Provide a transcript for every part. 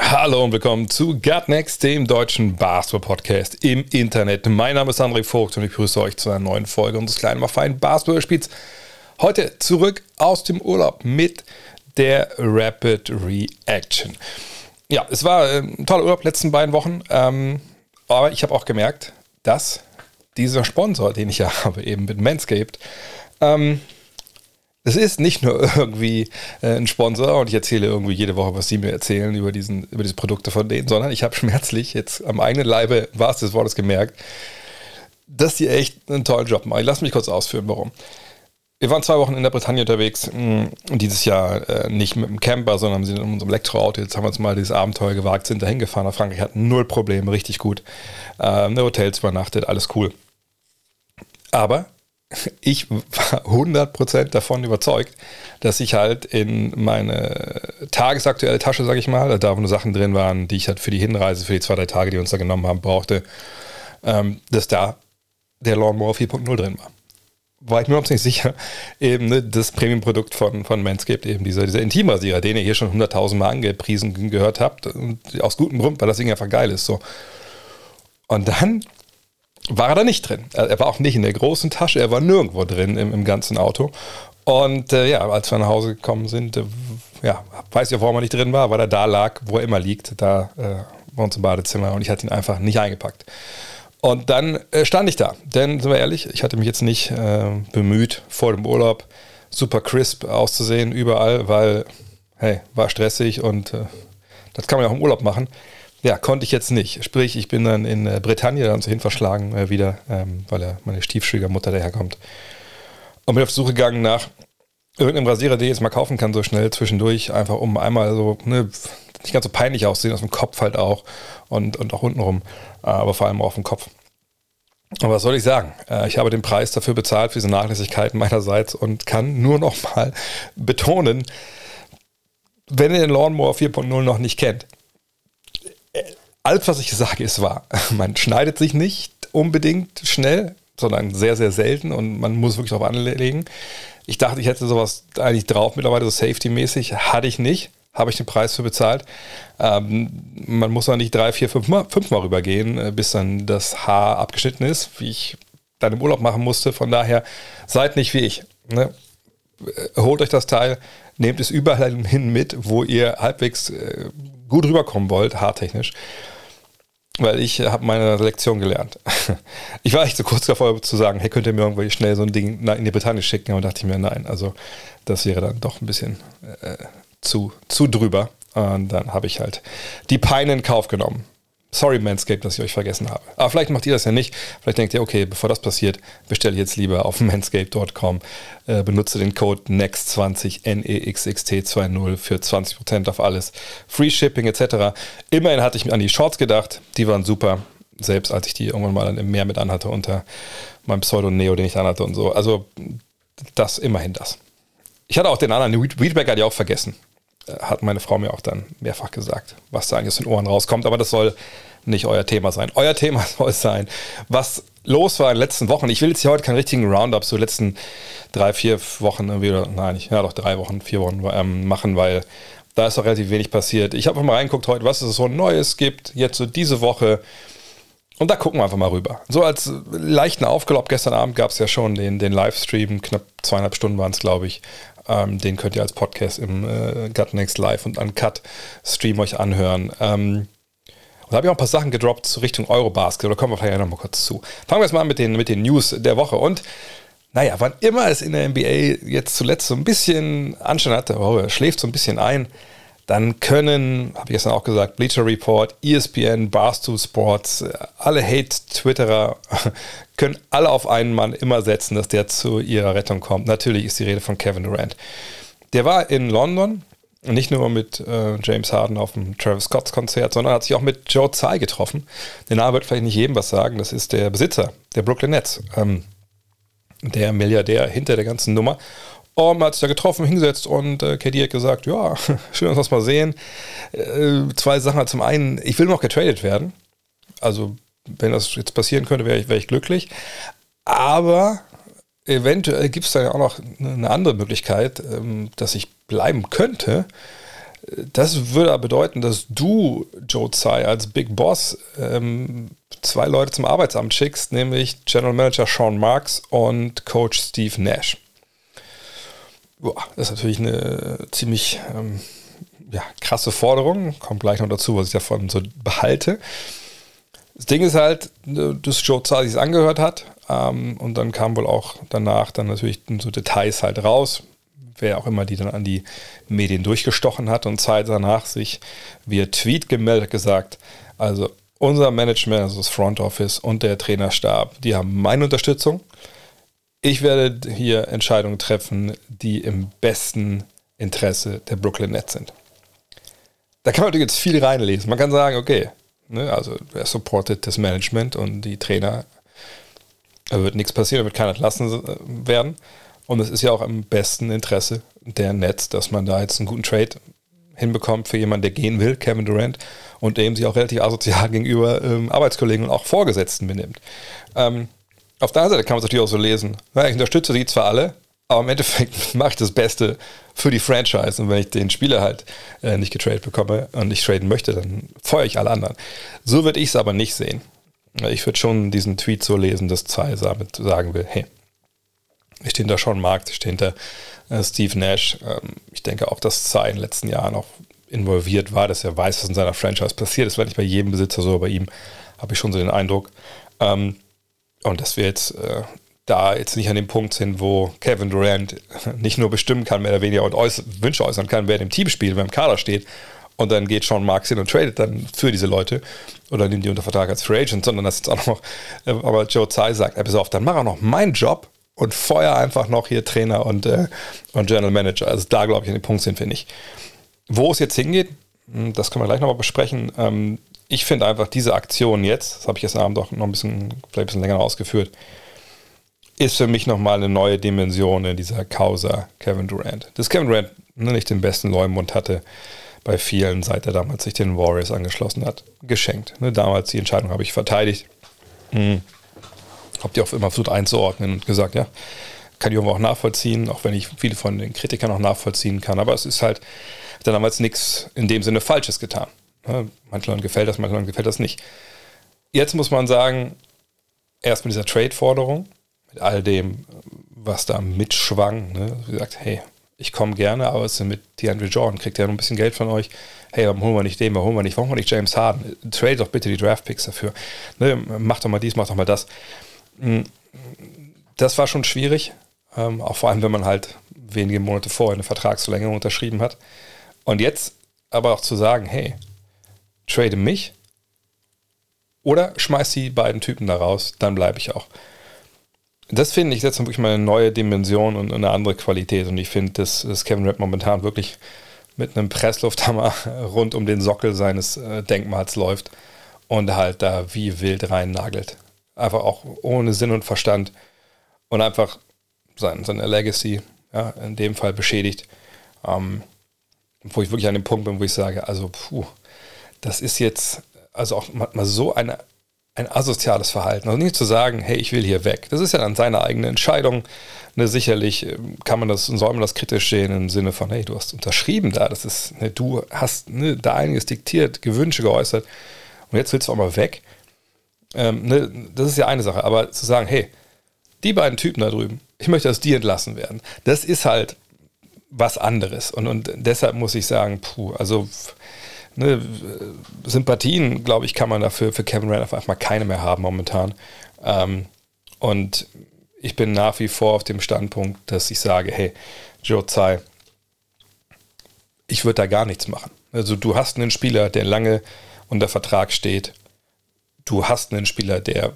Hallo und willkommen zu Gut Next, dem deutschen Basketball-Podcast im Internet. Mein Name ist André Vogt und ich begrüße euch zu einer neuen Folge unseres kleinen, aber feinen Basketball-Spiels. Heute zurück aus dem Urlaub mit der Rapid Reaction. Ja, es war äh, ein toller Urlaub letzten beiden Wochen, ähm, aber ich habe auch gemerkt, dass dieser Sponsor, den ich ja habe, eben mit Manscaped, ähm, es ist nicht nur irgendwie äh, ein Sponsor und ich erzähle irgendwie jede Woche, was sie mir erzählen über, diesen, über diese Produkte von denen, sondern ich habe schmerzlich jetzt am eigenen Leibe, war es des Wortes gemerkt, dass die echt einen tollen Job machen. Lass mich kurz ausführen, warum. Wir waren zwei Wochen in der Bretagne unterwegs mh, und dieses Jahr äh, nicht mit dem Camper, sondern sind in unserem Elektroauto. Jetzt haben wir uns mal dieses Abenteuer gewagt, sind dahin gefahren nach Frankreich, hatten null Probleme, richtig gut. Ähm, Hotels übernachtet, alles cool. Aber ich war 100% davon überzeugt, dass ich halt in meine tagesaktuelle Tasche, sag ich mal, da wo nur Sachen drin waren, die ich halt für die Hinreise, für die zwei, drei Tage, die wir uns da genommen haben, brauchte, ähm, dass da der Lawnmower 4.0 drin war. War ich mir überhaupt nicht sicher, eben ne, das Premium-Produkt von, von Manscaped, eben dieser, dieser Intimrasierer, den ihr hier schon 100.000 Mal angepriesen gehört habt, und aus gutem Grund, weil das Ding einfach geil ist. So. Und dann war er da nicht drin. Er war auch nicht in der großen Tasche, er war nirgendwo drin im, im ganzen Auto. Und äh, ja, als wir nach Hause gekommen sind, äh, ja, weiß ich auch, warum er nicht drin war, weil er da lag, wo er immer liegt, da äh, bei uns im Badezimmer und ich hatte ihn einfach nicht eingepackt. Und dann äh, stand ich da, denn sind wir ehrlich, ich hatte mich jetzt nicht äh, bemüht, vor dem Urlaub super crisp auszusehen, überall, weil, hey, war stressig und äh, das kann man ja auch im Urlaub machen. Ja, konnte ich jetzt nicht. Sprich, ich bin dann in äh, Bretagne dann so hin verschlagen äh, wieder, ähm, weil er meine Stiefschwiegermutter daherkommt. Und bin auf die Suche gegangen nach irgendeinem Rasierer, den ich jetzt mal kaufen kann, so schnell zwischendurch, einfach um einmal so, ne, nicht ganz so peinlich aussehen, aus dem Kopf halt auch und, und auch untenrum, äh, aber vor allem auch auf dem Kopf. Und was soll ich sagen? Äh, Ich habe den Preis dafür bezahlt, für diese Nachlässigkeiten meinerseits und kann nur noch mal betonen, wenn ihr den Lawnmower 4.0 noch nicht kennt, alles, was ich sage, ist wahr. Man schneidet sich nicht unbedingt schnell, sondern sehr, sehr selten und man muss wirklich darauf anlegen. Ich dachte, ich hätte sowas eigentlich drauf mittlerweile, so Safety-mäßig. Hatte ich nicht. Habe ich den Preis für bezahlt. Ähm, man muss auch nicht drei, vier, fünf Mal, fünf Mal rübergehen, äh, bis dann das Haar abgeschnitten ist, wie ich dann im Urlaub machen musste. Von daher seid nicht wie ich. Ne? Äh, Holt euch das Teil, nehmt es überall hin mit, wo ihr halbwegs äh, gut rüberkommen wollt, haartechnisch weil ich habe meine Lektion gelernt. Ich war echt so kurz davor zu sagen, hey, könnt ihr mir irgendwie schnell so ein Ding in die Bretagne schicken? Und dachte ich mir, nein, also das wäre dann doch ein bisschen äh, zu, zu drüber. Und dann habe ich halt die Peine in Kauf genommen. Sorry, Manscaped, dass ich euch vergessen habe. Aber vielleicht macht ihr das ja nicht. Vielleicht denkt ihr, okay, bevor das passiert, bestelle ich jetzt lieber auf manscaped.com. Äh, benutze den Code NEXT20, N-E-X-X-T-2-0 für 20% auf alles. Free Shipping etc. Immerhin hatte ich mir an die Shorts gedacht. Die waren super. Selbst als ich die irgendwann mal im Meer mit anhatte unter meinem Pseudo-Neo, den ich anhatte und so. Also das, immerhin das. Ich hatte auch den anderen Weedbacker ja auch vergessen hat meine Frau mir auch dann mehrfach gesagt, was da eigentlich aus den Ohren rauskommt. Aber das soll nicht euer Thema sein. Euer Thema soll es sein, was los war in den letzten Wochen. Ich will jetzt hier heute keinen richtigen Roundup so letzten drei, vier Wochen irgendwie, oder nein, ich, ja doch drei Wochen, vier Wochen ähm, machen, weil da ist doch relativ wenig passiert. Ich habe mal reingeguckt heute, was es so Neues gibt, jetzt so diese Woche. Und da gucken wir einfach mal rüber. So als leichten Aufgelob gestern Abend gab es ja schon den, den Livestream, knapp zweieinhalb Stunden waren es, glaube ich, ähm, den könnt ihr als Podcast im äh, Gut Next Live und Uncut Stream euch anhören. Ähm, und da habe ich auch ein paar Sachen gedroppt zu Richtung Eurobasket, oder kommen wir vielleicht noch mal kurz zu. Fangen wir jetzt mal mit den, mit den News der Woche. Und naja, wann immer es in der NBA jetzt zuletzt so ein bisschen Anstand hatte, oh, schläft so ein bisschen ein, dann können, habe ich gestern auch gesagt, Bleacher Report, ESPN, Barstool Sports, alle Hate-Twitterer können alle auf einen Mann immer setzen, dass der zu ihrer Rettung kommt. Natürlich ist die Rede von Kevin Durant. Der war in London Nicht nur mit äh, James Harden auf dem Travis Scott's Konzert, sondern hat sich auch mit Joe Tsai getroffen. Der Name wird vielleicht nicht jedem was sagen. Das ist der Besitzer der Brooklyn Nets. Ähm, der Milliardär hinter der ganzen Nummer. Und man hat sich da getroffen, hingesetzt und äh, KD hat gesagt, ja, schön, dass wir uns mal sehen. Äh, zwei Sachen. Zum einen, ich will noch getradet werden. Also, wenn das jetzt passieren könnte, wäre ich, wär ich glücklich. Aber eventuell gibt es da ja auch noch eine andere Möglichkeit, ähm, dass ich bleiben könnte. Das würde aber bedeuten, dass du, Joe Tsai, als Big Boss ähm, zwei Leute zum Arbeitsamt schickst, nämlich General Manager Sean Marks und Coach Steve Nash. Boah, das ist natürlich eine ziemlich ähm, ja, krasse Forderung. Kommt gleich noch dazu, was ich davon so behalte. Das Ding ist halt, dass Joe Tsai sich angehört hat. Ähm, und dann kam wohl auch danach dann natürlich so Details halt raus wer auch immer die dann an die Medien durchgestochen hat und Zeit danach sich via Tweet gemeldet gesagt, also unser Management, also das Front Office und der Trainerstab, die haben meine Unterstützung. Ich werde hier Entscheidungen treffen, die im besten Interesse der Brooklyn Nets sind. Da kann man natürlich jetzt viel reinlesen. Man kann sagen, okay, ne, also er supportet das Management und die Trainer. Da wird nichts passieren, da wird keiner entlassen werden. Und es ist ja auch im besten Interesse der Nets, dass man da jetzt einen guten Trade hinbekommt für jemanden, der gehen will, Kevin Durant, und dem sich auch relativ asozial gegenüber ähm, Arbeitskollegen und auch Vorgesetzten benimmt. Ähm, auf der anderen Seite kann man es natürlich auch so lesen. Ich unterstütze die zwar alle, aber im Endeffekt mache ich das Beste für die Franchise. Und wenn ich den Spieler halt äh, nicht getradet bekomme und nicht traden möchte, dann feuere ich alle anderen. So würde ich es aber nicht sehen. Ich würde schon diesen Tweet so lesen, dass Zai damit sagen will, hey, ich stehe hinter Sean Mark, ich stehe hinter äh, Steve Nash. Ähm, ich denke auch, dass Zai in den letzten Jahren auch involviert war, dass er weiß, was in seiner Franchise passiert. Das war nicht bei jedem Besitzer so, bei ihm habe ich schon so den Eindruck. Ähm, und dass wir jetzt äh, da jetzt nicht an dem Punkt sind, wo Kevin Durant nicht nur bestimmen kann, mehr oder weniger und äuß Wünsche äußern kann, wer im Team spielt, wer im Kader steht. Und dann geht Sean Marks hin und tradet dann für diese Leute oder nimmt die unter Vertrag als Free Agent, sondern dass jetzt auch noch, äh, aber Joe Tsai sagt, ey, pass auf, dann mach auch noch meinen Job und feuer einfach noch hier Trainer und, äh, und General Manager. Also da glaube ich an dem Punkt sind wir nicht. Wo es jetzt hingeht, hm, das können wir gleich nochmal besprechen. Ähm, ich finde einfach diese Aktion jetzt, das habe ich gestern Abend auch noch ein bisschen, vielleicht ein bisschen länger ausgeführt, ist für mich nochmal eine neue Dimension in dieser Causa Kevin Durant. Dass Kevin Durant ne, nicht den besten Leumund hatte bei vielen, seit er damals sich den Warriors angeschlossen hat, geschenkt. Ne, damals die Entscheidung habe ich verteidigt. Mhm habe die auch immer versucht einzuordnen und gesagt, ja, kann ich auch nachvollziehen, auch wenn ich viele von den Kritikern auch nachvollziehen kann. Aber es ist halt dann damals nichts in dem Sinne Falsches getan. Ne? Manchen gefällt das, manchen gefällt das nicht. Jetzt muss man sagen, erst mit dieser Trade-Forderung, mit all dem, was da mitschwang, ne? wie gesagt, hey, ich komme gerne, aber es ist mit DeAndre Jordan, kriegt ja noch ein bisschen Geld von euch. Hey, warum holen wir nicht den, warum holen wir nicht, warum holen wir nicht James Harden? Trade doch bitte die Draft-Picks dafür. Ne? Mach doch mal dies, mach doch mal das. Das war schon schwierig, ähm, auch vor allem, wenn man halt wenige Monate vorher eine Vertragsverlängerung unterschrieben hat. Und jetzt aber auch zu sagen, hey, trade mich oder schmeiß die beiden Typen da raus, dann bleibe ich auch. Das finde ich jetzt wirklich mal eine neue Dimension und eine andere Qualität. Und ich finde, dass, dass Kevin Rapp momentan wirklich mit einem Presslufthammer rund um den Sockel seines äh, Denkmals läuft und halt da wie wild rein nagelt einfach auch ohne Sinn und Verstand und einfach sein, seine Legacy ja, in dem Fall beschädigt. Ähm, wo ich wirklich an dem Punkt bin, wo ich sage, also puh, das ist jetzt also auch mal so eine, ein asoziales Verhalten. Also nicht zu sagen, hey, ich will hier weg. Das ist ja dann seine eigene Entscheidung. Ne, sicherlich ähm, kann man das und soll man das kritisch sehen im Sinne von, hey, du hast unterschrieben da, das ist, ne, du hast ne, da einiges diktiert, Gewünsche geäußert und jetzt willst du auch mal weg. Ähm, ne, das ist ja eine Sache, aber zu sagen, hey, die beiden Typen da drüben, ich möchte, dass die entlassen werden, das ist halt was anderes. Und, und deshalb muss ich sagen, puh, also ne, Sympathien, glaube ich, kann man dafür für Kevin Durant einfach mal keine mehr haben momentan. Ähm, und ich bin nach wie vor auf dem Standpunkt, dass ich sage, hey, Joe Tsai, ich würde da gar nichts machen. Also du hast einen Spieler, der lange unter Vertrag steht, du hast einen Spieler, der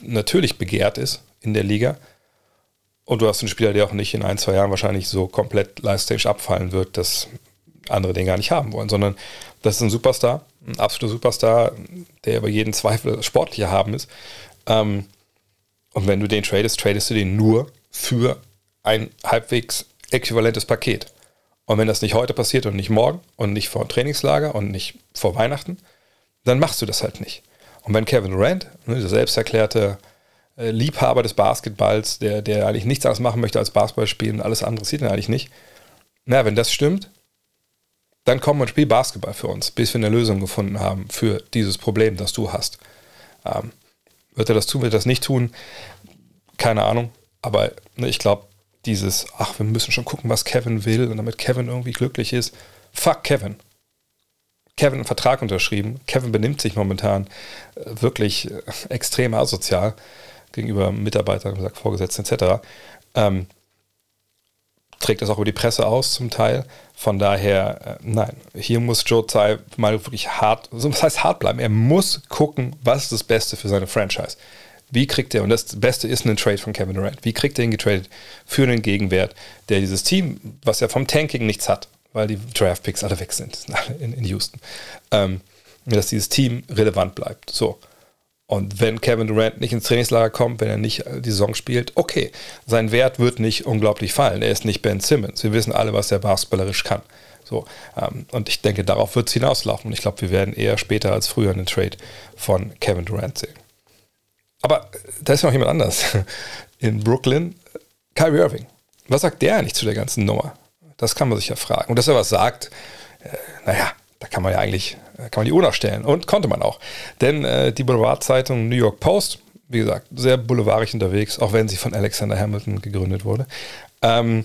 natürlich begehrt ist in der Liga. Und du hast einen Spieler, der auch nicht in ein, zwei Jahren wahrscheinlich so komplett leistungstechnisch abfallen wird, dass andere den gar nicht haben wollen, sondern das ist ein Superstar, ein absoluter Superstar, der über jeden Zweifel sportlicher haben ist. Ähm, und wenn du den tradest, tradest du den nur für ein halbwegs äquivalentes Paket. Und wenn das nicht heute passiert und nicht morgen und nicht vor Trainingslager und nicht vor Weihnachten, dann machst du das halt nicht. Und wenn Kevin Durant, ne, der selbst erklärte äh, Liebhaber des Basketballs, der, der eigentlich nichts anderes machen möchte als Basketball spielen und alles andere sieht ihn eigentlich nicht, na, wenn das stimmt, dann komm und spiel Basketball für uns, bis wir eine Lösung gefunden haben für dieses Problem, das du hast. Ähm, wird er das tun, wird er das nicht tun? Keine Ahnung. Aber ne, ich glaube, dieses, ach, wir müssen schon gucken, was Kevin will und damit Kevin irgendwie glücklich ist. Fuck Kevin. Kevin einen Vertrag unterschrieben. Kevin benimmt sich momentan äh, wirklich äh, extrem asozial gegenüber Mitarbeitern, gesagt, Vorgesetzten etc. Ähm, trägt das auch über die Presse aus zum Teil. Von daher, äh, nein, hier muss Joe Tsai mal wirklich hart, was heißt hart bleiben? Er muss gucken, was ist das Beste für seine Franchise. Wie kriegt er, und das Beste ist ein Trade von Kevin Durant, wie kriegt er ihn getradet für einen Gegenwert, der dieses Team, was ja vom Tanking nichts hat, weil die Draft-Picks alle weg sind in, in Houston, ähm, dass dieses Team relevant bleibt. So. Und wenn Kevin Durant nicht ins Trainingslager kommt, wenn er nicht die Saison spielt, okay, sein Wert wird nicht unglaublich fallen. Er ist nicht Ben Simmons. Wir wissen alle, was er basketballerisch kann. So, ähm, und ich denke, darauf wird es hinauslaufen. Und ich glaube, wir werden eher später als früher einen Trade von Kevin Durant sehen. Aber da ist noch jemand anders. In Brooklyn, Kyrie Irving. Was sagt der eigentlich zu der ganzen Nummer? Das kann man sich ja fragen. Und dass er was sagt, äh, naja, da kann man ja eigentlich, äh, kann man die Uhr nachstellen. Und konnte man auch. Denn äh, die Boulevardzeitung New York Post, wie gesagt, sehr boulevardig unterwegs, auch wenn sie von Alexander Hamilton gegründet wurde, ähm,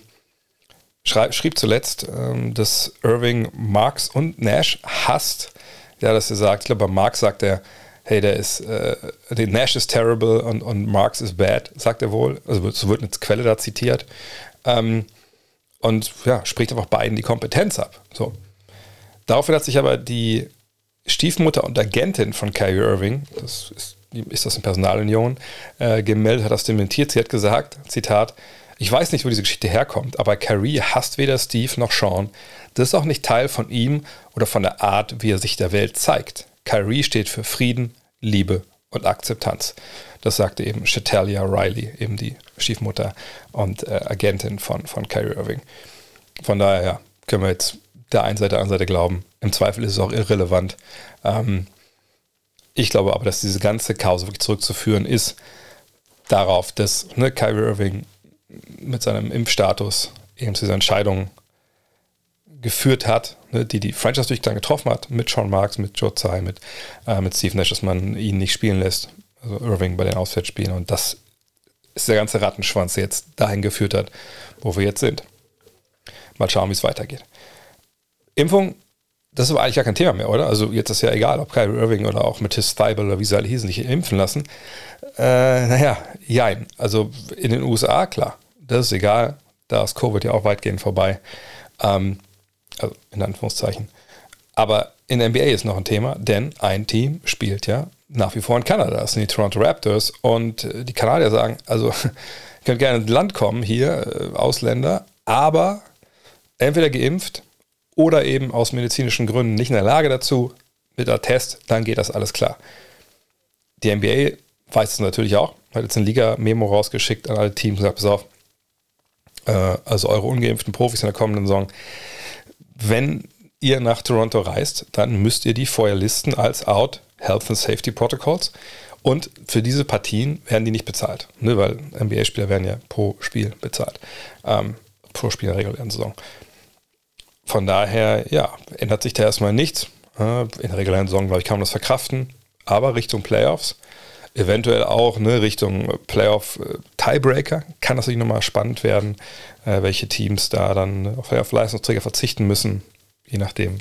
schrieb zuletzt, ähm, dass Irving Marx und Nash hasst. Ja, dass er sagt, ich glaube, bei Marx sagt er, hey, der ist, äh, Nash ist terrible und, und Marx ist bad, sagt er wohl. Also so wird eine Quelle da zitiert. Ähm, und ja, spricht einfach beiden die Kompetenz ab. So. Daraufhin hat sich aber die Stiefmutter und Agentin von Kyrie Irving, das ist, ist das in Personalunion, äh, gemeldet, hat das dementiert. Sie hat gesagt, Zitat, ich weiß nicht, wo diese Geschichte herkommt, aber Kyrie hasst weder Steve noch Sean. Das ist auch nicht Teil von ihm oder von der Art, wie er sich der Welt zeigt. Kyrie steht für Frieden, Liebe und Akzeptanz. Das sagte eben Chatalia Riley, eben die Stiefmutter und äh, Agentin von, von Kyrie Irving. Von daher ja, können wir jetzt der einen Seite, der anderen Seite glauben. Im Zweifel ist es auch irrelevant. Ähm, ich glaube aber, dass diese ganze Chaos wirklich zurückzuführen ist darauf, dass ne, Kyrie Irving mit seinem Impfstatus eben zu dieser Entscheidung geführt hat, ne, die die Franchise durch dann getroffen hat, mit Sean Marks, mit Joe Tsai, mit, äh, mit Steve Nash, dass man ihn nicht spielen lässt, also Irving bei den Auswärtsspielen. Und das ist der ganze Rattenschwanz, der jetzt dahin geführt hat, wo wir jetzt sind. Mal schauen, wie es weitergeht. Impfung, das ist aber eigentlich gar kein Thema mehr, oder? Also jetzt ist ja egal, ob Kyrie Irving oder auch Matisse Thibel oder wie sie alle hießen, sich impfen lassen. Äh, naja, jein. Also in den USA, klar, das ist egal. Da ist Covid ja auch weitgehend vorbei. Ähm, also in Anführungszeichen. Aber in der NBA ist noch ein Thema, denn ein Team spielt ja nach wie vor in Kanada. Das sind die Toronto Raptors. Und die Kanadier sagen, also ihr könnt gerne ins Land kommen hier, äh, Ausländer, aber entweder geimpft oder eben aus medizinischen Gründen nicht in der Lage dazu, mit der Test, dann geht das alles klar. Die NBA weiß es natürlich auch, hat jetzt ein Liga-Memo rausgeschickt an alle Teams und sagt, pass auf, äh, also eure ungeimpften Profis in der kommenden Saison, wenn ihr nach Toronto reist, dann müsst ihr die vorher listen als Out Health and Safety Protocols. Und für diese Partien werden die nicht bezahlt, ne, weil NBA-Spieler werden ja pro Spiel bezahlt. Ähm, pro Spiel in der regulären Saison. Von daher, ja, ändert sich da erstmal nichts. In der regulären Saison, glaube ich, kann man das verkraften. Aber Richtung Playoffs, eventuell auch ne, Richtung Playoff-Tiebreaker, äh, kann das natürlich nochmal spannend werden, äh, welche Teams da dann auf Playoff-Leistungsträger verzichten müssen, je nachdem,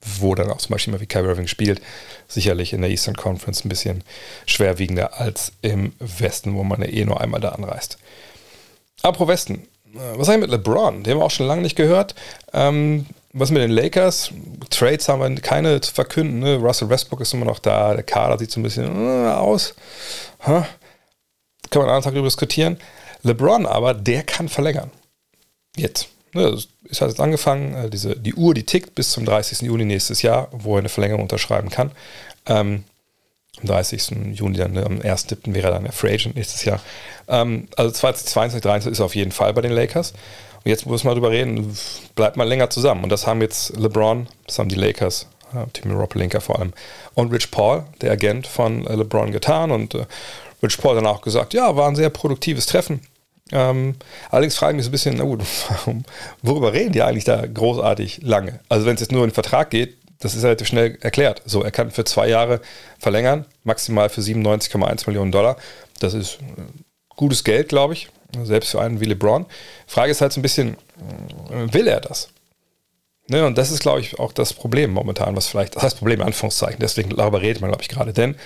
wo dann auch zum Beispiel mal wie Kyrie Irving spielt. Sicherlich in der Eastern Conference ein bisschen schwerwiegender als im Westen, wo man ja eh nur einmal da anreist. Apropos Westen, was eigentlich mit LeBron? Den haben wir auch schon lange nicht gehört. Ähm, was mit den Lakers? Trades haben wir keine zu verkünden. Ne? Russell Westbrook ist immer noch da. Der Kader sieht so ein bisschen äh, aus. Huh? Kann man einen anderen Tag darüber diskutieren. LeBron aber, der kann verlängern. Jetzt. ne, das ist halt jetzt angefangen, äh, diese, die Uhr, die tickt bis zum 30. Juni nächstes Jahr, wo er eine Verlängerung unterschreiben kann. Ähm, am 30. Juni, dann ne, am 1.7. wäre dann der Free Agent nächstes Jahr. Ähm, also 2022, 2023 ist auf jeden Fall bei den Lakers. Und jetzt muss man drüber reden, bleibt mal länger zusammen. Und das haben jetzt LeBron, das haben die Lakers, äh, Timmy Ropelinka vor allem, und Rich Paul, der Agent von äh, LeBron, getan. Und äh, Rich Paul dann auch gesagt, ja, war ein sehr produktives Treffen. Ähm, allerdings frage ich mich so ein bisschen, na gut, worüber reden die eigentlich da großartig lange? Also wenn es jetzt nur in den Vertrag geht, das ist relativ schnell erklärt. So, er kann für zwei Jahre verlängern, maximal für 97,1 Millionen Dollar. Das ist äh, gutes Geld, glaube ich, selbst für einen wie LeBron. Frage ist halt so ein bisschen, äh, will er das? Ne, und das ist, glaube ich, auch das Problem momentan, was vielleicht, das heißt Problem in Anführungszeichen, deswegen darüber redet man, glaube ich, gerade. Denn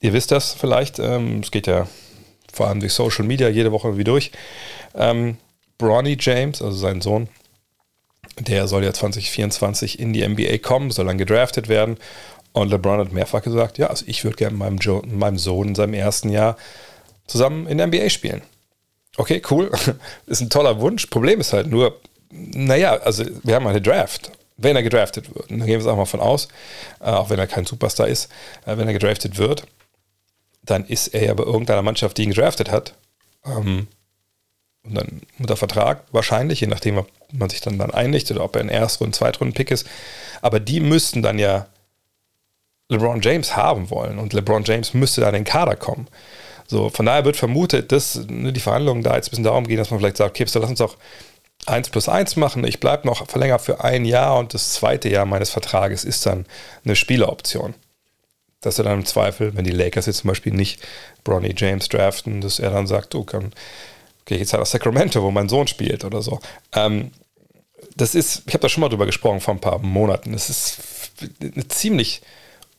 ihr wisst das vielleicht, ähm, es geht ja vor allem durch Social Media jede Woche wie durch. Ähm, Bronny James, also sein Sohn, der soll ja 2024 in die NBA kommen, soll dann gedraftet werden. Und LeBron hat mehrfach gesagt, ja, also ich würde gerne mit meinem, meinem Sohn in seinem ersten Jahr zusammen in der NBA spielen. Okay, cool. ist ein toller Wunsch. Problem ist halt nur, naja, also wir haben eine Draft. Wenn er gedraftet wird, und da gehen wir es auch mal von aus, äh, auch wenn er kein Superstar ist, äh, wenn er gedraftet wird, dann ist er ja bei irgendeiner Mannschaft, die ihn gedraftet hat. Ähm, und dann unter Vertrag wahrscheinlich, je nachdem, ob man sich dann, dann einigt oder ob er ein Erstrunden-, Zweitrunden-Pick ist. Aber die müssten dann ja LeBron James haben wollen und LeBron James müsste dann in den Kader kommen. So, von daher wird vermutet, dass ne, die Verhandlungen da jetzt ein bisschen darum gehen, dass man vielleicht sagt, okay, so lass uns doch 1 plus 1 machen. Ich bleibe noch verlängert für ein Jahr und das zweite Jahr meines Vertrages ist dann eine Spieleroption dass er dann im Zweifel, wenn die Lakers jetzt zum Beispiel nicht Bronny James draften, dass er dann sagt, oh, kann, ich jetzt halt nach Sacramento, wo mein Sohn spielt oder so. Ähm, das ist, ich habe da schon mal drüber gesprochen vor ein paar Monaten. Das ist eine ziemlich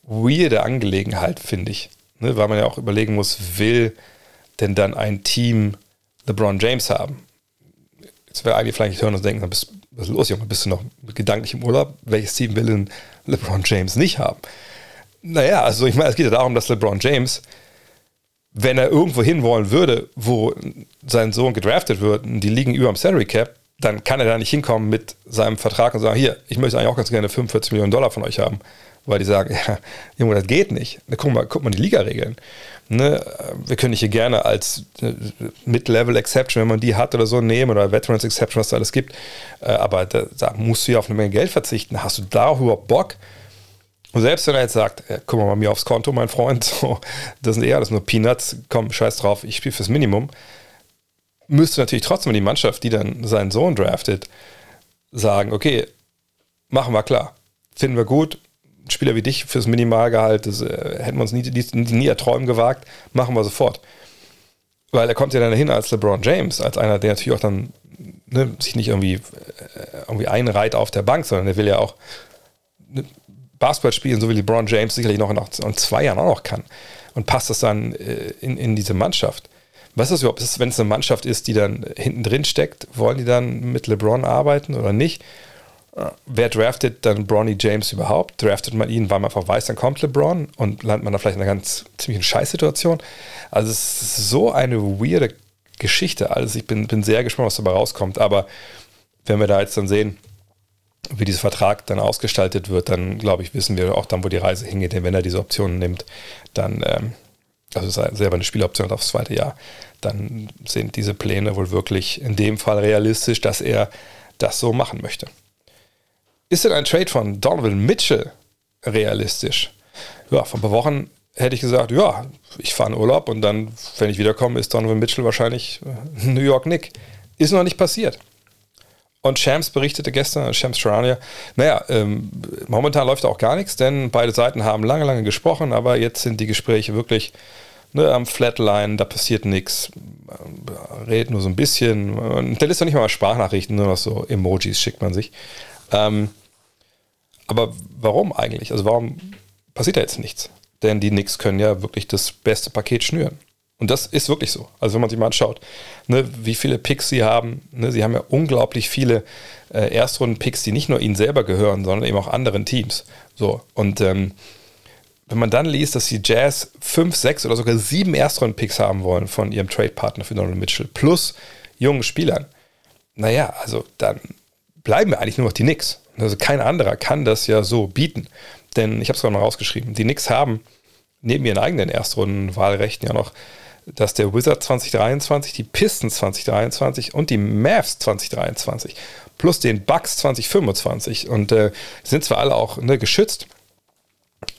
weirde Angelegenheit, finde ich. Ne, weil man ja auch überlegen muss, will denn dann ein Team LeBron James haben? Jetzt wäre eigentlich vielleicht hören und denken, was ist los, Junge? Bist du noch gedanklich im Urlaub? Welches Team will denn LeBron James nicht haben? Naja, also ich meine, es geht ja darum, dass LeBron James, wenn er irgendwo hinwollen würde, wo sein Sohn gedraftet wird die liegen über dem Salary Cap, dann kann er da nicht hinkommen mit seinem Vertrag und sagen, hier, ich möchte eigentlich auch ganz gerne 45 Millionen Dollar von euch haben. Weil die sagen, ja, Junge, das geht nicht. Guck mal, guck mal die Liga-Regeln. Ne? Wir können dich hier gerne als äh, Mid-Level Exception, wenn man die hat oder so, nehmen oder Veterans Exception, was da alles gibt. Äh, aber da, da musst du ja auf eine Menge Geld verzichten. Hast du da überhaupt Bock? Und selbst wenn er jetzt sagt, ja, guck mal bei mir aufs Konto, mein Freund, so, das sind eher alles nur Peanuts, komm, scheiß drauf, ich spiele fürs Minimum, müsste natürlich trotzdem die Mannschaft, die dann seinen Sohn draftet, sagen, okay, machen wir klar, finden wir gut, Spieler wie dich fürs Minimalgehalt, das äh, hätten wir uns nie, nie, erträumen gewagt, machen wir sofort. Weil er kommt ja dann dahin als LeBron James, als einer, der natürlich auch dann ne, sich nicht irgendwie, äh, irgendwie einreiht auf der Bank, sondern der will ja auch ne, Basketball spielen, so wie LeBron James sicherlich noch in, in zwei Jahren auch noch kann. Und passt das dann äh, in, in diese Mannschaft? Was ist das überhaupt? Wenn es eine Mannschaft ist, die dann hinten drin steckt, wollen die dann mit LeBron arbeiten oder nicht? Äh, wer draftet dann Bronny James überhaupt? Draftet man ihn, weil man einfach weiß, dann kommt LeBron und landet man da vielleicht in einer ganz ziemlichen Scheißsituation? Also es ist so eine weirde Geschichte. Also ich bin, bin sehr gespannt, was dabei rauskommt. Aber wenn wir da jetzt dann sehen, wie dieser Vertrag dann ausgestaltet wird, dann glaube ich, wissen wir auch dann, wo die Reise hingeht. Denn wenn er diese Optionen nimmt, dann, ähm, also selber eine Spieloption aufs zweite Jahr, dann sind diese Pläne wohl wirklich in dem Fall realistisch, dass er das so machen möchte. Ist denn ein Trade von Donovan Mitchell realistisch? Ja, vor ein paar Wochen hätte ich gesagt, ja, ich fahre in Urlaub und dann, wenn ich wiederkomme, ist Donovan Mitchell wahrscheinlich äh, New York Nick. Ist noch nicht passiert. Und Shams berichtete gestern, Shams Charania, naja, ähm, momentan läuft auch gar nichts, denn beide Seiten haben lange, lange gesprochen, aber jetzt sind die Gespräche wirklich ne, am Flatline, da passiert nichts, redet nur so ein bisschen. Der lässt doch nicht mal Sprachnachrichten, nur noch so Emojis schickt man sich. Ähm, aber warum eigentlich? Also warum passiert da jetzt nichts? Denn die Knicks können ja wirklich das beste Paket schnüren. Und das ist wirklich so. Also wenn man sich mal anschaut, ne, wie viele Picks sie haben. Ne, sie haben ja unglaublich viele äh, Erstrunden-Picks, die nicht nur ihnen selber gehören, sondern eben auch anderen Teams. So. Und ähm, wenn man dann liest, dass die Jazz fünf, sechs oder sogar sieben Erstrunden-Picks haben wollen von ihrem Trade-Partner für Donald Mitchell, plus jungen Spielern, naja, also dann bleiben wir eigentlich nur noch die Knicks. Also kein anderer kann das ja so bieten. Denn ich habe es gerade mal rausgeschrieben, die Knicks haben neben ihren eigenen Erstrundenwahlrechten ja noch dass der Wizard 2023, die Pistons 2023 und die Mavs 2023 plus den Bucks 2025 und äh, sind zwar alle auch ne, geschützt,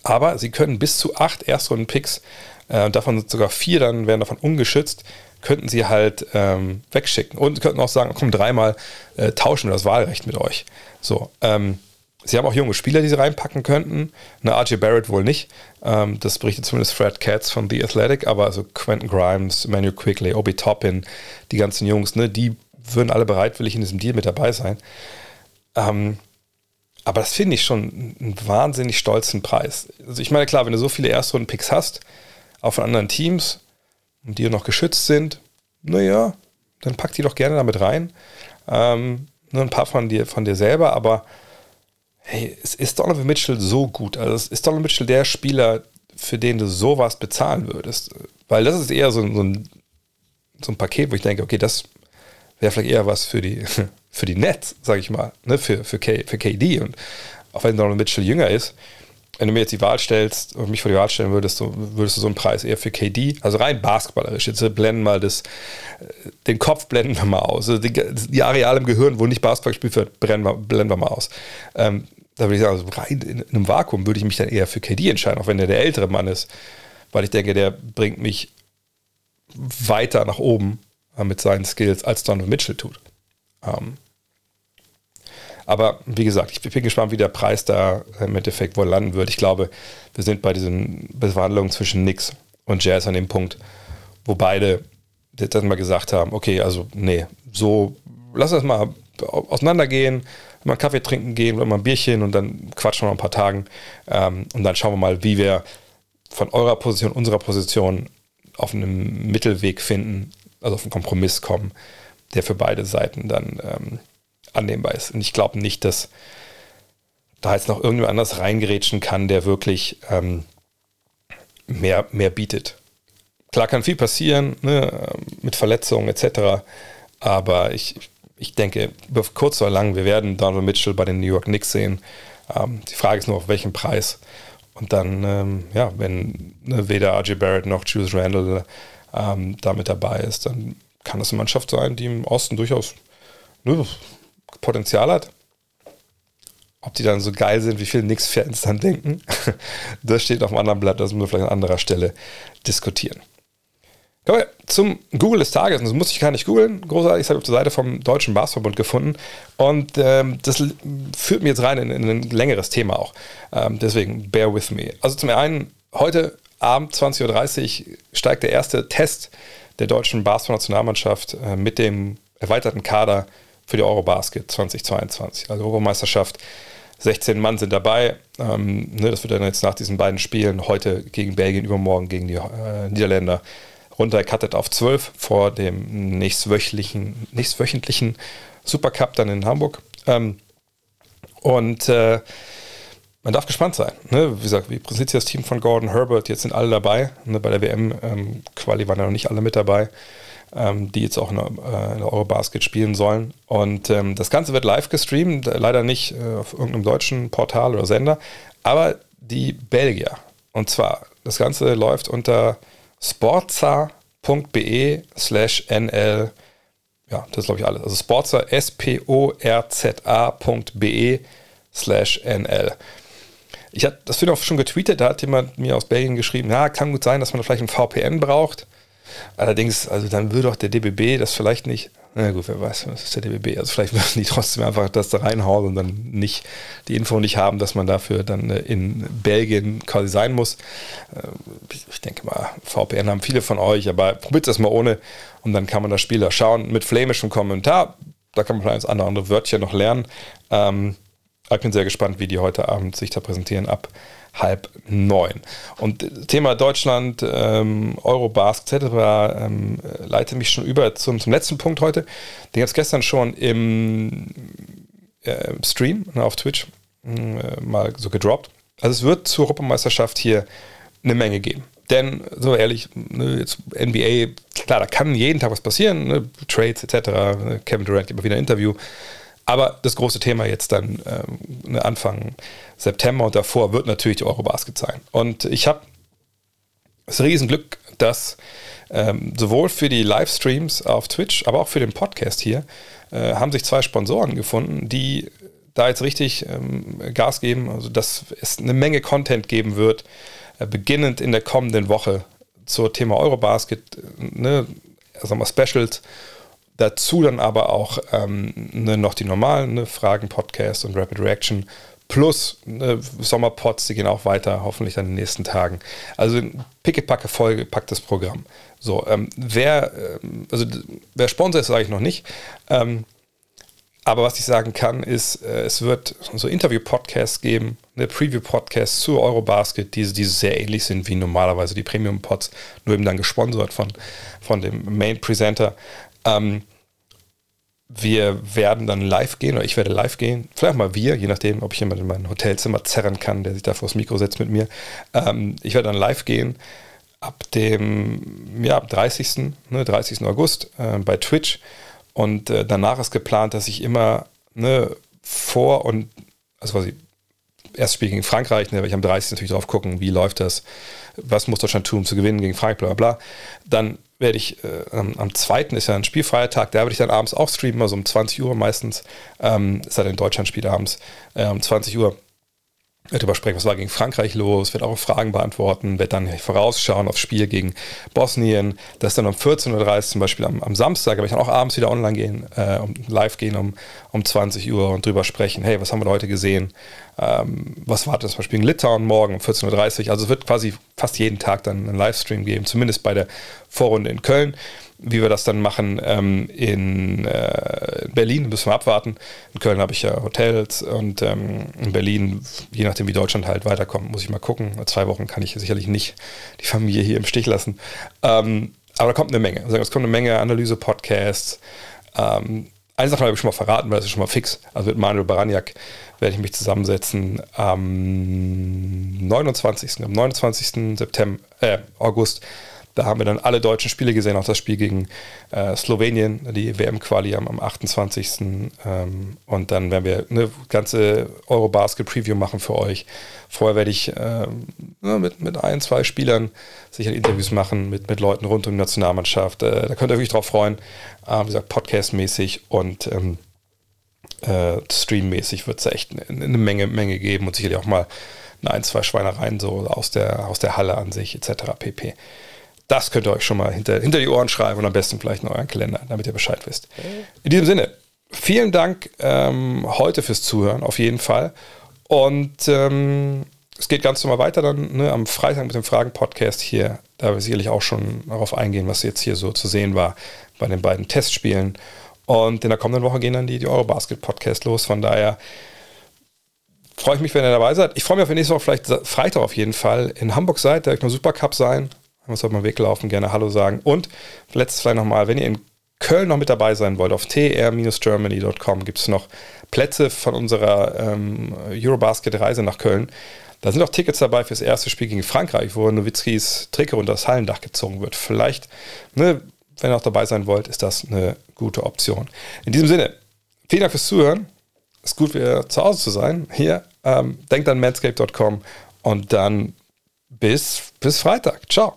aber sie können bis zu acht Erstrunden-Picks, äh, davon sind sogar vier, dann werden davon ungeschützt, könnten sie halt ähm, wegschicken und könnten auch sagen, komm, dreimal äh, tauschen wir das Wahlrecht mit euch. So, ähm, Sie haben auch junge Spieler, die sie reinpacken könnten. Eine RJ Barrett wohl nicht. Ähm, das berichtet zumindest Fred Katz von The Athletic, aber also Quentin Grimes, Manuel Quigley, Obi Toppin, die ganzen Jungs, ne, die würden alle bereitwillig in diesem Deal mit dabei sein. Ähm, aber das finde ich schon einen wahnsinnig stolzen Preis. Also ich meine, klar, wenn du so viele Erstrunden-Picks hast, auch von anderen Teams, und die noch geschützt sind, naja, dann pack die doch gerne damit rein. Ähm, nur ein paar von dir, von dir selber, aber hey, ist Donovan Mitchell so gut? Also ist Donovan Mitchell der Spieler, für den du sowas bezahlen würdest? Weil das ist eher so, so, ein, so ein Paket, wo ich denke, okay, das wäre vielleicht eher was für die, für die Nets, sage ich mal, ne? für, für, K, für KD. Und auch wenn Donovan Mitchell jünger ist, wenn du mir jetzt die Wahl stellst und mich vor die Wahl stellen würdest, so, würdest du so einen Preis eher für KD, also rein basketballerisch, jetzt blenden mal das, äh, den Kopf blenden wir mal aus, also die, die Areale im Gehirn, wo nicht Basketball gespielt wird, blenden wir, blenden wir mal aus. Ähm, da würde ich sagen, also rein in, in, einem Vakuum würde ich mich dann eher für KD entscheiden, auch wenn er der ältere Mann ist, weil ich denke, der bringt mich weiter nach oben äh, mit seinen Skills, als Donovan Mitchell tut. Ähm, aber wie gesagt, ich bin gespannt, wie der Preis da im Endeffekt wohl landen wird. Ich glaube, wir sind bei diesen Beverhandlungen zwischen Nix und Jazz an dem Punkt, wo beide dann mal gesagt haben, okay, also nee, so lass uns mal auseinandergehen, mal einen Kaffee trinken gehen oder mal ein Bierchen und dann quatschen wir noch ein paar Tagen. Ähm, und dann schauen wir mal, wie wir von eurer Position, unserer Position auf einem Mittelweg finden, also auf einen Kompromiss kommen, der für beide Seiten dann ähm, annehmbar ist. Und ich glaube nicht, dass da jetzt noch irgendjemand anders reingerätschen kann, der wirklich ähm, mehr, mehr bietet. Klar kann viel passieren, ne, mit Verletzungen etc. Aber ich, ich denke, kurz oder lang, wir werden Donald Mitchell bei den New York Knicks sehen. Ähm, die Frage ist nur, auf welchen Preis. Und dann, ähm, ja, wenn ne, weder RJ Barrett noch Julius Randle ähm, da mit dabei ist, dann kann das eine Mannschaft sein, die im Osten durchaus ne, Potenzial hat. Ob die dann so geil sind, wie viele Knicks-Fans dann denken, das steht auf einem anderen Blatt, das müssen wir vielleicht an anderer Stelle diskutieren. Kommen wir zum Google des Tages. das musste ich gar nicht googeln. Großartig, ich habe auf der Seite vom Deutschen Basketballbund gefunden. Und ähm, das führt mir jetzt rein in, in ein längeres Thema auch. Ähm, deswegen, bear with me. Also zum einen, heute Abend 20.30 Uhr steigt der erste Test der deutschen Basketball-Nationalmannschaft äh, mit dem erweiterten Kader für die Eurobasket 2022. Also Europameisterschaft. 16 Mann sind dabei. Ähm, ne, das wird dann jetzt nach diesen beiden Spielen heute gegen Belgien, übermorgen gegen die äh, Niederländer runtergekattet auf 12 vor dem nächstwöchentlichen, nächstwöchentlichen Supercup dann in Hamburg. Ähm, und äh, man darf gespannt sein. Ne? Wie gesagt, wie sich das Team von Gordon Herbert? Jetzt sind alle dabei. Ne? Bei der WM-Quali ähm, waren ja noch nicht alle mit dabei, ähm, die jetzt auch in der, äh, der Eurobasket spielen sollen. Und ähm, das Ganze wird live gestreamt, leider nicht äh, auf irgendeinem deutschen Portal oder Sender, aber die Belgier. Und zwar, das Ganze läuft unter sporza.be slash nl. Ja, das ist glaube ich alles. Also Sporza, S-P-O-R-Z-A.be slash nl. Ich hatte das auch schon getweetet, da hat jemand mir aus Belgien geschrieben, ja, kann gut sein, dass man vielleicht ein VPN braucht. Allerdings, also dann würde auch der DBB das vielleicht nicht. Na gut, wer weiß, was ist der DBB? Also vielleicht würden die trotzdem einfach das da reinhauen und dann nicht die Info nicht haben, dass man dafür dann äh, in Belgien quasi sein muss. Äh, ich denke mal, VPN haben viele von euch, aber probiert das mal ohne und dann kann man das Spiel da schauen mit flamischem Kommentar. Da kann man vielleicht das andere, andere Wörtchen noch lernen. Ähm, ich bin sehr gespannt, wie die heute Abend sich da präsentieren ab halb neun. Und Thema Deutschland, ähm, Eurobasket etc. Ähm, leite mich schon über zum, zum letzten Punkt heute. Den gab es gestern schon im äh, Stream ne, auf Twitch äh, mal so gedroppt. Also es wird zur Europameisterschaft hier eine Menge geben. denn, so ehrlich, ne, jetzt NBA, klar, da kann jeden Tag was passieren, ne, Trades etc. Ne, Kevin Durant immer wieder ein Interview. Aber das große Thema jetzt dann ne, Anfang September und davor wird natürlich die Eurobasket sein. Und ich habe das Riesenglück, dass ähm, sowohl für die Livestreams auf Twitch, aber auch für den Podcast hier, äh, haben sich zwei Sponsoren gefunden, die da jetzt richtig ähm, Gas geben, also dass es eine Menge Content geben wird, äh, beginnend in der kommenden Woche zur Thema Eurobasket, äh, ne, sagen wir Specials. Dazu dann aber auch ähm, ne, noch die normalen ne, Fragen, Podcasts und Rapid Reaction plus ne, Sommerpots, die gehen auch weiter, hoffentlich dann in den nächsten Tagen. Also pickepacke vollgepacktes Programm. So, ähm, wer, ähm, also wer Sponsor ist, sage ich noch nicht. Ähm, aber was ich sagen kann, ist, äh, es wird so Interview-Podcasts geben, eine Preview-Podcasts zu Eurobasket, die, die sehr ähnlich sind wie normalerweise die Premium-Pods, nur eben dann gesponsert von, von dem Main-Presenter. Ähm, wir werden dann live gehen, oder ich werde live gehen, vielleicht mal wir, je nachdem, ob ich jemanden in mein Hotelzimmer zerren kann, der sich da vors Mikro setzt mit mir. Ähm, ich werde dann live gehen ab dem ja, 30. Ne, 30. August äh, bei Twitch und äh, danach ist geplant, dass ich immer ne, vor und, also quasi, erstes Spiel gegen Frankreich, ne, werde ich am 30. natürlich drauf gucken, wie läuft das, was muss Deutschland tun, um zu gewinnen gegen Frankreich, bla bla bla. Dann werde ich, äh, am, am 2. ist ja ein Spielfeiertag, da werde ich dann abends auch streamen, also um 20 Uhr meistens, ähm, ist in Deutschland Spiel abends, äh, um 20 Uhr wird darüber sprechen, was war gegen Frankreich los, wird auch Fragen beantworten, wird dann vorausschauen aufs Spiel gegen Bosnien. Das ist dann um 14.30 Uhr zum Beispiel am, am Samstag, aber ich kann auch abends wieder online gehen, äh, um, live gehen um, um 20 Uhr und drüber sprechen, hey, was haben wir heute gesehen? Ähm, was wartet zum Beispiel in Litauen morgen um 14.30 Uhr? Also es wird quasi fast jeden Tag dann einen Livestream geben, zumindest bei der Vorrunde in Köln wie wir das dann machen ähm, in äh, Berlin, müssen wir abwarten. In Köln habe ich ja Hotels und ähm, in Berlin, je nachdem wie Deutschland halt weiterkommt, muss ich mal gucken. Zwei Wochen kann ich sicherlich nicht die Familie hier im Stich lassen. Ähm, aber da kommt eine Menge. Also es kommt eine Menge Analyse-Podcasts. Ähm, eine Sache habe ich schon mal verraten, weil das ist schon mal fix. Also mit Manuel Baraniak werde ich mich zusammensetzen am 29. Am 29. September, äh, August da haben wir dann alle deutschen Spiele gesehen, auch das Spiel gegen äh, Slowenien, die WM-Quali am, am 28. Ähm, und dann werden wir eine ganze Eurobasket-Preview machen für euch. Vorher werde ich äh, mit, mit ein, zwei Spielern sicher Interviews machen mit, mit Leuten rund um die Nationalmannschaft. Äh, da könnt ihr euch drauf freuen. Äh, wie gesagt, Podcast-mäßig und ähm, äh, Stream-mäßig wird es echt eine, eine Menge, Menge geben und sicherlich auch mal ein, zwei Schweinereien so aus der, aus der Halle an sich etc. pp. Das könnt ihr euch schon mal hinter, hinter die Ohren schreiben und am besten vielleicht in euren Kalender, damit ihr Bescheid wisst. In diesem Sinne, vielen Dank ähm, heute fürs Zuhören, auf jeden Fall. Und ähm, es geht ganz normal weiter dann ne, am Freitag mit dem Fragen-Podcast hier. Da wir sicherlich auch schon darauf eingehen, was jetzt hier so zu sehen war bei den beiden Testspielen. Und in der kommenden Woche gehen dann die, die Eurobasket-Podcast los. Von daher freue ich mich, wenn ihr dabei seid. Ich freue mich auf nächste Woche, vielleicht Freitag auf jeden Fall in Hamburg seid. Da wird noch Supercup sein muss heute mal weglaufen, gerne Hallo sagen. Und letztes vielleicht nochmal, wenn ihr in Köln noch mit dabei sein wollt, auf tr-germany.com gibt es noch Plätze von unserer ähm, Eurobasket-Reise nach Köln. Da sind auch Tickets dabei fürs erste Spiel gegen Frankreich, wo Nowitzkis Trikot unter das Hallendach gezogen wird. Vielleicht, ne, wenn ihr auch dabei sein wollt, ist das eine gute Option. In diesem Sinne, vielen Dank fürs Zuhören. Ist gut, wieder zu Hause zu sein. Hier, ähm, denkt an manscape.com und dann bis, bis Freitag. Ciao.